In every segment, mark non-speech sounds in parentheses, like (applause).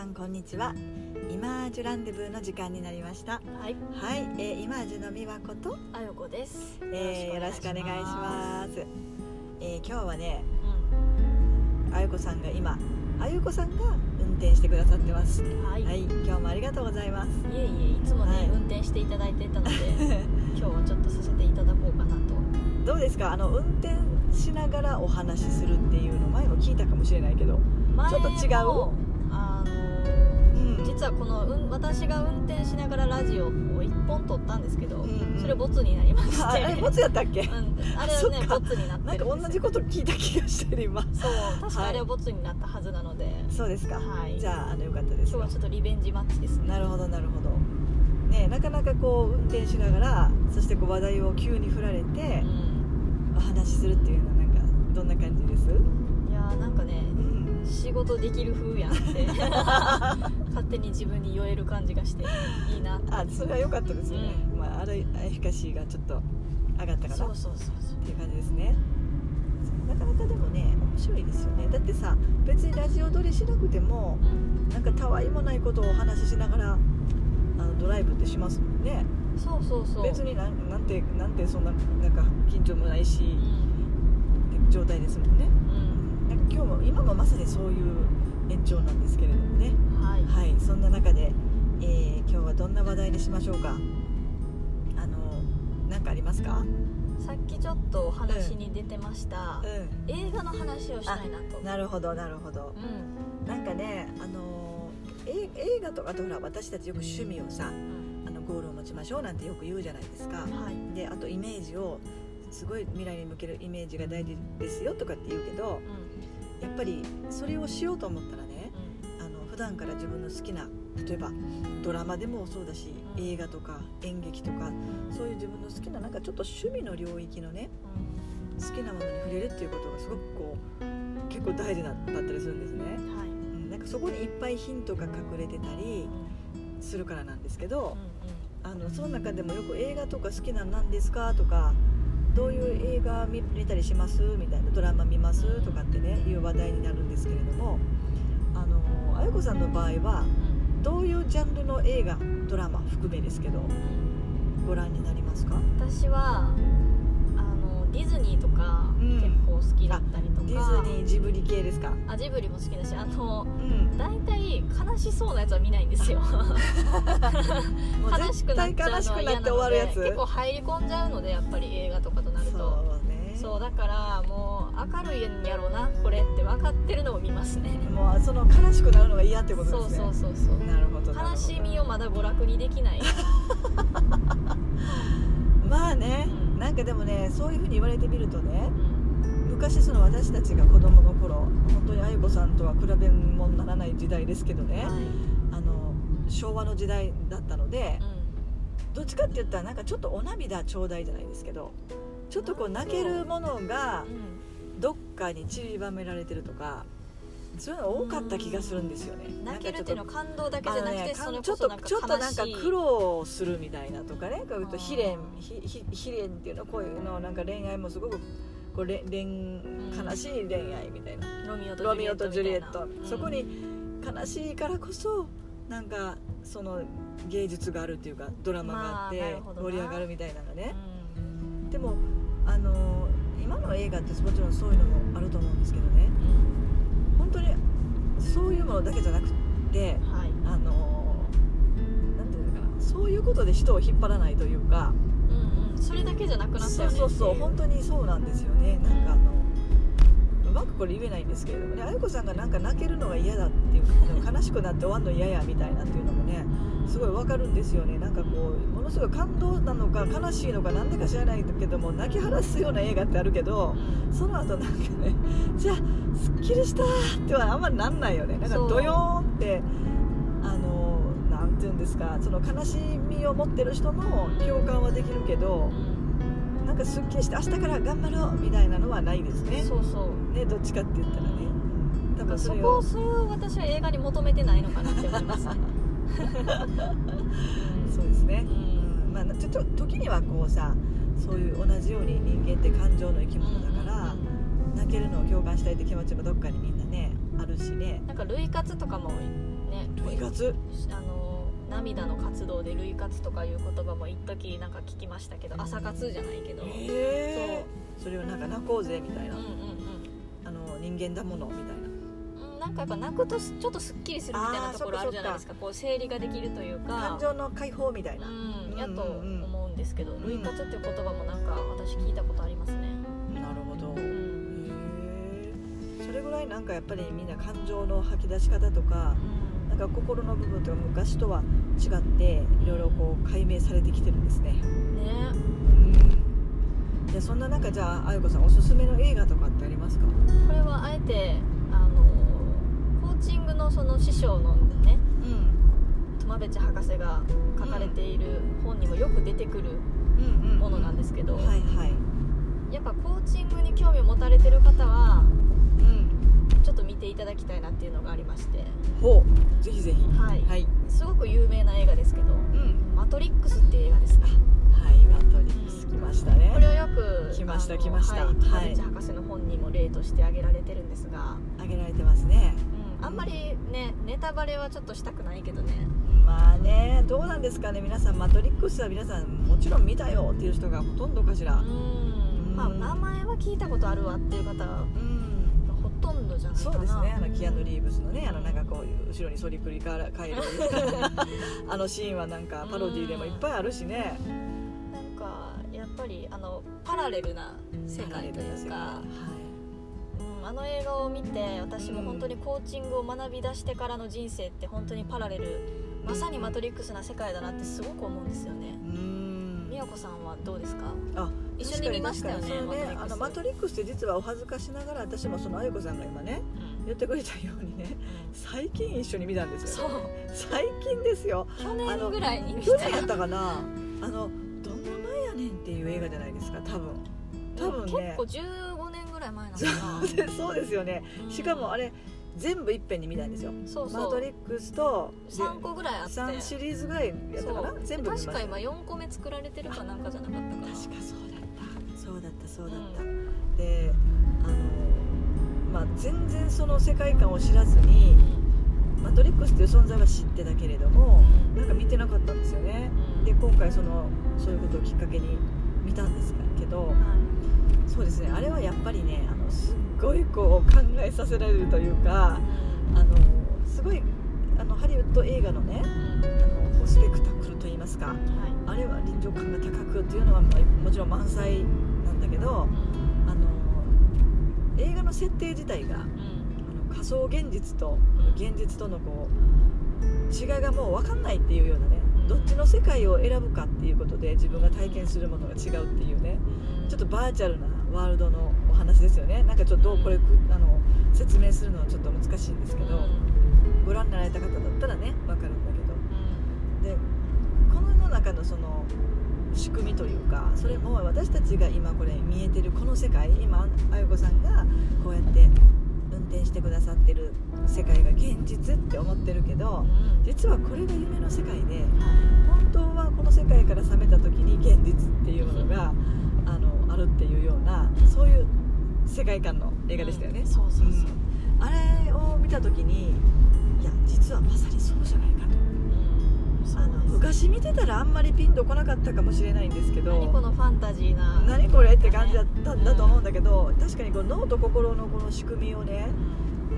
さんこんにちは。イマージュランデブーの時間になりました。はい、はい、えー、イマージュの美和子と、あよこです。えー、よろしくお願いします。えー、今日はねうあゆこさんが今あゆこさんが運転してくださってます。ん、はい、はい、今日もありがとうございます。いえいえ、いつもね、はい。運転していただいてたので、(laughs) 今日はちょっとさせていただこうかなと。どうですか？あの運転しながらお話しするっていうの前も聞いたかもしれないけど前ちょっと違う？実はこの、うん、私が運転しながらラジオを一本撮ったんですけど、うんうん。それボツになりまして。ああれボツやったっけ、うん、あれはね、ボツになってなんか同じこと聞いた気がしてる今。そう、確かはい。あれはボツになったはずなので、そうですか、はい。じゃああのよかったです。よ今日はちょっとリベンジマッチですね。なるほどなるほど。ねなかなかこう運転しながらそしてこう話題を急に振られてうん、お話しするっていうのはなんかどんな感じです？いやーなんかね、うん仕事できる風やん。って勝手に自分に酔える感じがしていいな。ってあそれは良かったですよね、まああれエフィカシーがちょっと上がったかな。そうっそうそうそう。ていう感じですね。なかなかでもね面白いですよね。だってさ別にラジオ撮りしなくてもなんかたわいもないことをお話ししながらあのドライブってしますもんね。そうそうそう。別になんなんてなんてそんななんか緊張もないし、うん。って状態ですもんね今日も今もまさにそういう延長なんですけれどもね。はい。はいそんな中で、えー今日はどんな話題にしましょうか。あの何かありますか？さっきちょっとお話に出てました、う映画の話をしたいなと。んなるほどなるほど。うん。なんかねあのえ映画とかあとほら私たちよく趣味をさうん。あのゴールを持ちましょうなんてよく言うじゃないですか。はい。であとイメージをすごい未来に向けるイメージが大事ですよとかって言うけどうんやっぱりそれをしようと思ったらねうん。あの普段から自分の好きな例えばドラマでもそうだしうん映画とか演劇とかそういう自分の好きななんかちょっと趣味の領域のね好きなものに触れるっていうことがすごくこう結構大事だったりするんですね、うんはい。うん、なんかそこにいっぱいヒントが隠れてたりうん。するからなんですけどうんあのその中でもよく映画とか好きなの何ですかとかどういう映画見見たりします？みたいなドラマ見ます？とかってねいう話題になるんですけれどもあのあゆこさんの場合はうん。どういうジャンルの映画ドラマ含めですけどうんご覧になりますか？私はディズニーとかうん。結構好きだったりとか、ディズニージブリ系ですか？あジブリも好きだしあのうん。大体悲しそうなやつは見ないんですよ。(laughs) 悲しくなっちゃうの嫌なのわるやつで結構入り込んじゃうのでやっぱり映画とかとなると。そうね。そうだからもう明るいんやろうなこれって分かってるのを見ますね。もうその悲しくなるのが嫌ってことですね。そうそうそうそうなるほど。悲しみをまだ娯楽にできない、(laughs) なんかでもねそういうふうに言われてみるとねうん。昔その私たちが子供の頃本当にあゆこさんとは比べ物にならない時代ですけどね、はい。あの昭和の時代だったのでうどっちかって言ったらなんかちょっとお涙ちょうだいじゃないですけどちょっとこう泣けるものがどっかに散りばめられてるとかそういうの多かった気がするんですよね。泣けるっていうのは感動だけじゃなくて、ねそれちょっことちょっとなんか苦労するみたいなとかね。こういうと悲恋悲恋っていうのこういうのなんか恋愛もすごくこう恋恋悲しい恋愛みたいな、ロミオとロミオとジュリエット。そこに悲しいからこそなんかその芸術があるっていうかドラマがあって盛り上がるみたいなのがね、うん。でもあの今の映画ってもちろんそういうのもあると思うんですけどね本当にそういうものだけじゃなくってうんはい。あのなんていうのかな。そういうことで人を引っ張らないというか。うんうん。それだけじゃなくなったそう。よねそうそう。本当当にそうなんですよね。なんかあのうまくこれ言えないんですけれどもねあゆこさんがなんか泣けるのが嫌だっていう悲しくなって終わるの嫌やみたいなっていうのもねすごいわかるんですよね。なんかこうものすごい感動なのか悲しいのかなんでか知らないけども泣き晴らすような映画ってあるけどその後なんかねじゃあすっきりしたってはあんまなんないよね。なんかドヨーンってあのなんていうんですかその悲しみを持ってる人も共感はできるけどなんかすっきりして明日から頑張ろうみたいなのはないですね。そうそう。ねどっちかって言ったらね。多分そそこをそれを私は映画に求めてないのかなって思います。ね (laughs) そうですね。う、ん。うんまあ、ちょっと時にはこうさそういう同じように人間って感情の生き物だから、泣けるのを共感したいって気持ちもどっかにみんなねあるしね。なんか類活とかもね類活？あの涙の活動で類活とかいう言葉も一時なんか聞きましたけど朝活じゃないけど、へえそれをなんか泣こうぜみたいな、うんうん。あの人間だものみたいななんかやっぱ泣くとすちょっとすっきりするみたいなところあるじゃないですか。こう整理ができるというか。感情の解放みたいな、うん、やと思うんですけど、ん。類活っていう言葉もなんか私聞いたことありますね、なるほど、それぐらいなんかやっぱりみんな感情の吐き出し方とかなんか心の部分とか昔とは違っていろいろこう解明されてきてるんですね。ね。うん。でそんな中じゃああゆこさんおすすめの映画とかってありますか？これはあえてチングのその師匠のねうん。苫部地博士が書かれている本にもよく出てくるものなんですけど、はいはい。やっぱコーチングに興味を持たれてる方はうん。ちょっと見ていただきたいなっていうのがありまして。ほう。ぜひぜひ。はい。はい。すごく有名な映画ですけどうん「マトリックス」っていう映画ですねはいマトリックス来ましたね。これをよく来ました来ました。はい博士の本にも例として挙げられてるんですが、あげられてますね。うん、あんまりねネタバレはちょっとしたくないけどね。まあねどうなんですかね。皆さんマトリックスは皆さんもちろん見たよっていう人がほとんどかしら。うん。まあ名前は聞いたことあるわっていう方はうん。ほとんどじゃないかな。そうですね。あのキアヌ・リーーブスのねあのなんかこう後ろに反りくり返る (laughs) あのシーンはなんかパロディでもいっぱいあるしね。なんかやっぱりあのパラレルな世界というか、はうん、あの映画を見て私も本当にコーチングを学び出してからの人生って本当にパラレルまさにマトリックスな世界だなってすごく思うんですよね。美和子さんはどうですか？あ一緒に見ましたよねね。あのマトリックスって実はお恥ずかしながら私もそのあゆこさんが今ねうん。言ってくれたようにね最近一緒に見たんですよ、そう。最近ですよ。去年ぐらいに見去た年やったかな？あのどんな前やねんっていう映画じゃないですか多分。多分ね。結構15年ぐらい前なのかそう。ですそうですよね。なしかもあれ全部いっぺんに見たんですよ。うんそう。マそうトリックスと3個ぐらいあって。3シリーズぐらいやったかな？全部確か今4個目作られてるかなんかじゃなかったかな確かそうだった。そうだったそうだった、であのまあ全然その世界観を知らずにマトリックスっていう存在は知ってたけれどもなんか見てなかったんですよね。うん。で今回そのそういうことをきっかけに見たんですけどはそうですね。あれはやっぱりねあのすっごいこう考えさせられるというかいあのすごいあのハリウッド映画のねうん。あのスペクタクルといいますかはい。あれは臨場感が高くっていうのは、まあもちろん満載なんだけどあの映画の設定自体があの仮想現実と現実とのこう違いがもう分かんないっていうようなねうん。どっちの世界を選ぶかっていうことで自分が体験するものが違うっていうね。うんちょっとバーチャルなワールドのお話ですよね。なんかちょっとこれくあの説明するのはちょっと難しいんですけど。ご覧になられた方だったらね分かるんだけど。でこの世の中のその仕組みというかそれも私たちが今これ見えてるこの世界今あゆこさんがこうやって運転してくださってる世界が現実って思ってるけど実はこれが夢の世界で本当はこの世界から覚めた時に現実っていうもの世界観の映画でしたよね、そうそうそう。うん。あれを見た時にいや実はまさにそうじゃないかと。あの昔見てたらあんまりピンとこなかったかもしれないんですけど何このファンタジーな。何これって感じだったんだと思うんだけど確かにこう脳と心のこの仕組みをね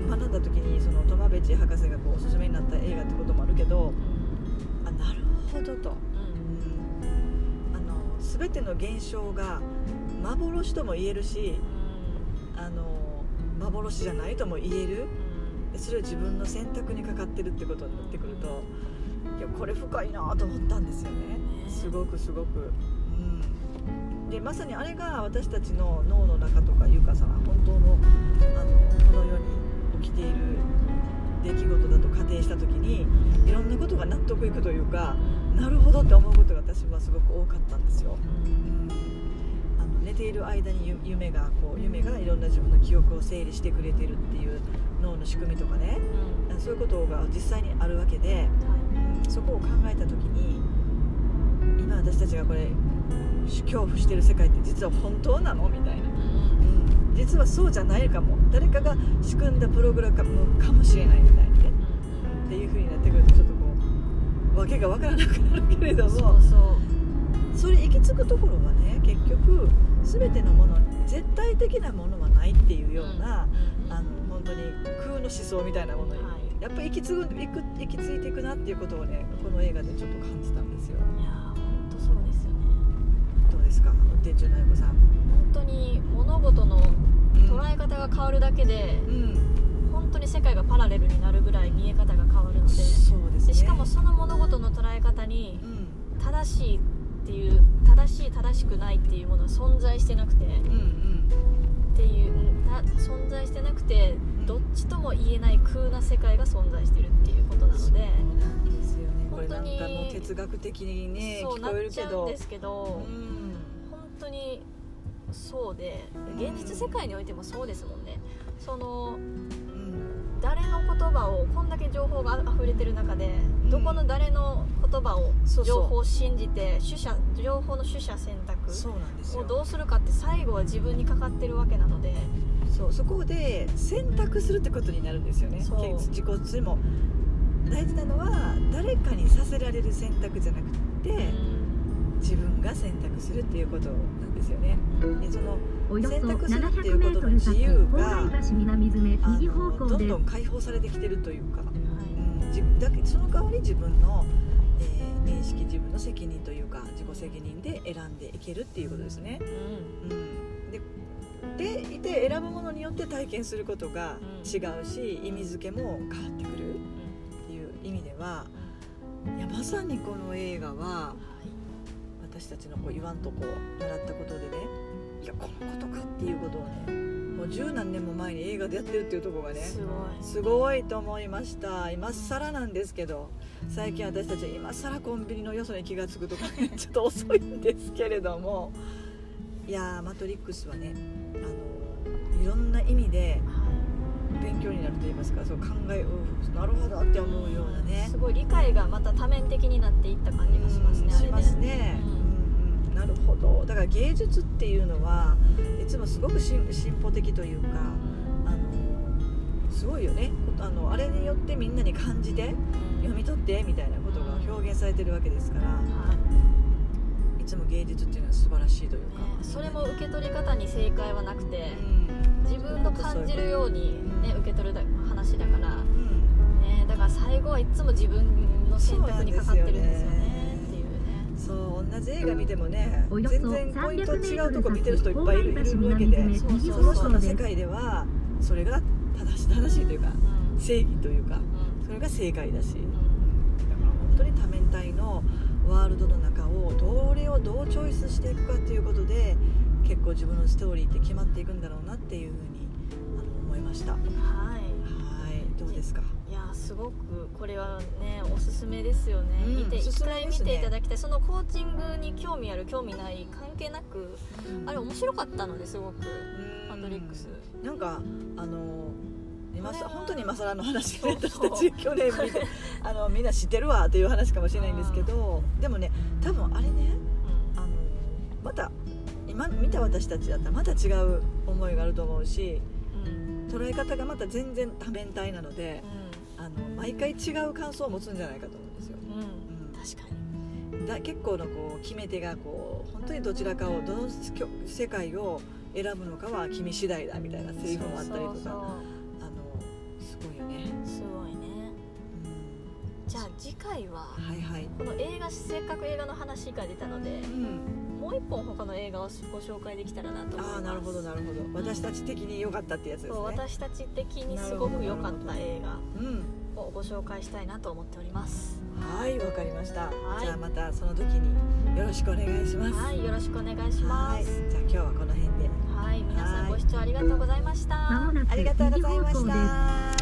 学んだ時にそのトマベチ博士がこうおすすめになった映画ってこともあるけどあなるほどと、うん、あの全ての現象が幻とも言えるしあの幻じゃないとも言える？でそれは自分の選択にかかってるってことになってくるといやこれ深いなと思ったんですよね。すごくすごく、うん、でまさにあれが私たちの脳の中とかいうかさ本当のあのこの世に起きている出来事だと仮定した時にいろんなことが納得いくというかなるほどって思うことが私はすごく多かったんですよ、うん、寝ている間にゆ夢がこう夢がいろんな自分の記憶を整理してくれてるっていう脳の仕組みとかね。そういうことが実際にあるわけでそこを考えた時に今私たちがこれ恐怖してる世界って実は本当なのみたいな、うん、実はそうじゃないかも。誰かが仕組んだプログラムかもしれないみたいなね。っていう風にってくるとちょっとこう訳が分からなくなるけれども。そうそうそれ行き着くところはね結局全てのものに絶対的なものはないっていうような、うんあの本当に空の思想みたいなものに、はい。やっぱり行き継ぐ行く行き着いていくなっていうことをねこの映画でちょっと感じたんですよ。いやー本当そうですよね。どうですか？店長の横さん、本当に物事の捉え方が変わるだけでうん、本当に世界がパラレルになるぐらい見え方が変わるのでそうですね。でしかもその物事の捉え方にうん。正しいっていう正しい正しくないっていうものは存在してなくて。っうんうんていう存在してなくてどっちとも言えない空な世界が存在してるっていうことなので。本当にかもう哲学的にねそうなっ聞こえるちゃうんけどですけどうん。本当にそうで現実世界においてもそうですもんね。そのうん誰の言葉をこんだけ情報が溢れてる中で、うん。どこの誰の言葉を情報を信じて取捨情報の取捨選択そうなんですよ。をどうするかって最後は自分にかかってるわけなので。そうそこで選択するってことになるんですよね。自己でも。大事なのは誰かにさせられる選択じゃなくて自分が選択するっていうことなんですよね。でその選択するっていう700メことの自由があのどんどん解放されてきてるというか、はい。うん、自分だけその代わり自分の、えー認識自分の責任というか自己責任で選んでいけるっていうことですね、うん。うん、ででいて選ぶものによって体験することが違うし、意味付けも変わってくるっていう意味ではいやまさにこの映画は私たちのこう言わんとこう習ったことでね。いやこのことかっていうことをねもう十何年も前に映画でやってるっていうところがねすごい。すごいと思いました。今更なんですけど最近私たち今更コンビニの良さに気が付くとかね (laughs) ちょっと遅いんですけれども。いやーマトリックスはねあのいろんな意味では勉強になると言いますかそう考えうんなるほどって思うようなね。すごい理解がまた多面的になっていった感じがしますねうんしますね、うんなるほど。だから芸術っていうのはいつもすごく進進歩的というかあのすごいよね。あのあれによってみんなに感じて読み取ってみたいなことが表現されてるわけですからはいいつも芸術っていうのは素晴らしいというか、ねそれも受け取り方に正解はなくてうん。自分の感じるようにねうん受け取るだ話だからうん。ねだから最後はいつも自分の選択にかかってるんですよねそう同じ映画見てもね全然ポイント違うとこ300見てる人いっぱいいるいるわけでその人の世界ではそれが正し正しいというかうん。正義というかうん。それが正解だしうん。だから本当に多面体のワールドの中をどれをどうチョイスしていくかっていうことで結構自分のストーリーって決まっていくんだろうなっていうふうにあの思いました。ははいいどうですか？いやすごくこれはねおすすめですよね、うん見て一回見ていただきたい。そのコーチングに興味ある興味ない関係なくあれ面白かったのですごくマトリックス。なんかあの今本当に今更の話でそうそう私たち去年見てあのみんな知ってるわっていう話かもしれないんですけどでもね多分あれねあのまた今見た私たちだったらまた違う思いがあると思うしうんうん捉え方がまた全然多面体なのであの毎回違う感想を持つんじゃないかと思うんですよ。うん、うん、うん確かに。だ結構のこう決め手がこう本当にどちらかをどの世界を選ぶのかは君次第だみたいなセリフもあったりとかあのすごいよね、すごいね。うじゃあ次回はん、はいはい、この映画せっかく映画の話が出たのでうん、もう一本他の映画をご紹介できたらなと思います。ああなるほどなるほど。私たち的に良かったってやつですね。そう私たち的にすごく良かった映画うん。をご紹介したいなと思っております。はいわかりました、い。じゃあまたその時によろしくお願いします。はいよろしくお願いしまはい。すじゃあ今日はこの辺で。はい皆さはい。んご視聴ありがとうございました。ありがとうございました